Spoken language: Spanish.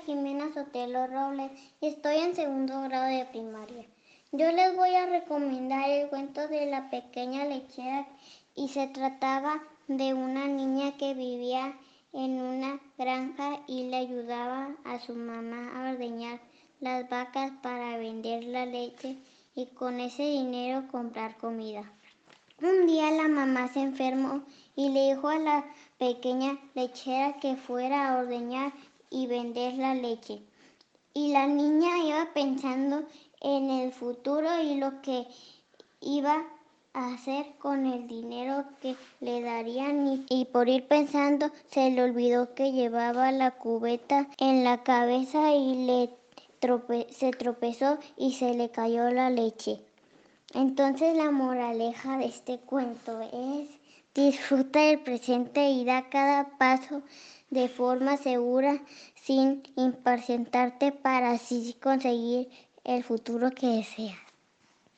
Jimena Sotelo Robles estoy en segundo grado de primaria. Yo les voy a recomendar el cuento de la pequeña lechera y se trataba de una niña que vivía en una granja y le ayudaba a su mamá a ordeñar las vacas para vender la leche y con ese dinero comprar comida. Un día la mamá se enfermó y le dijo a la pequeña lechera que fuera a ordeñar y vender la leche. Y la niña iba pensando en el futuro y lo que iba hacer con el dinero que le darían y, por ir pensando se le olvidó que llevaba la cubeta en la cabeza y le se tropezó y se le cayó la leche. Entonces la moraleja de este cuento es disfruta del presente y da cada paso de forma segura sin impacientarte para así conseguir el futuro que deseas.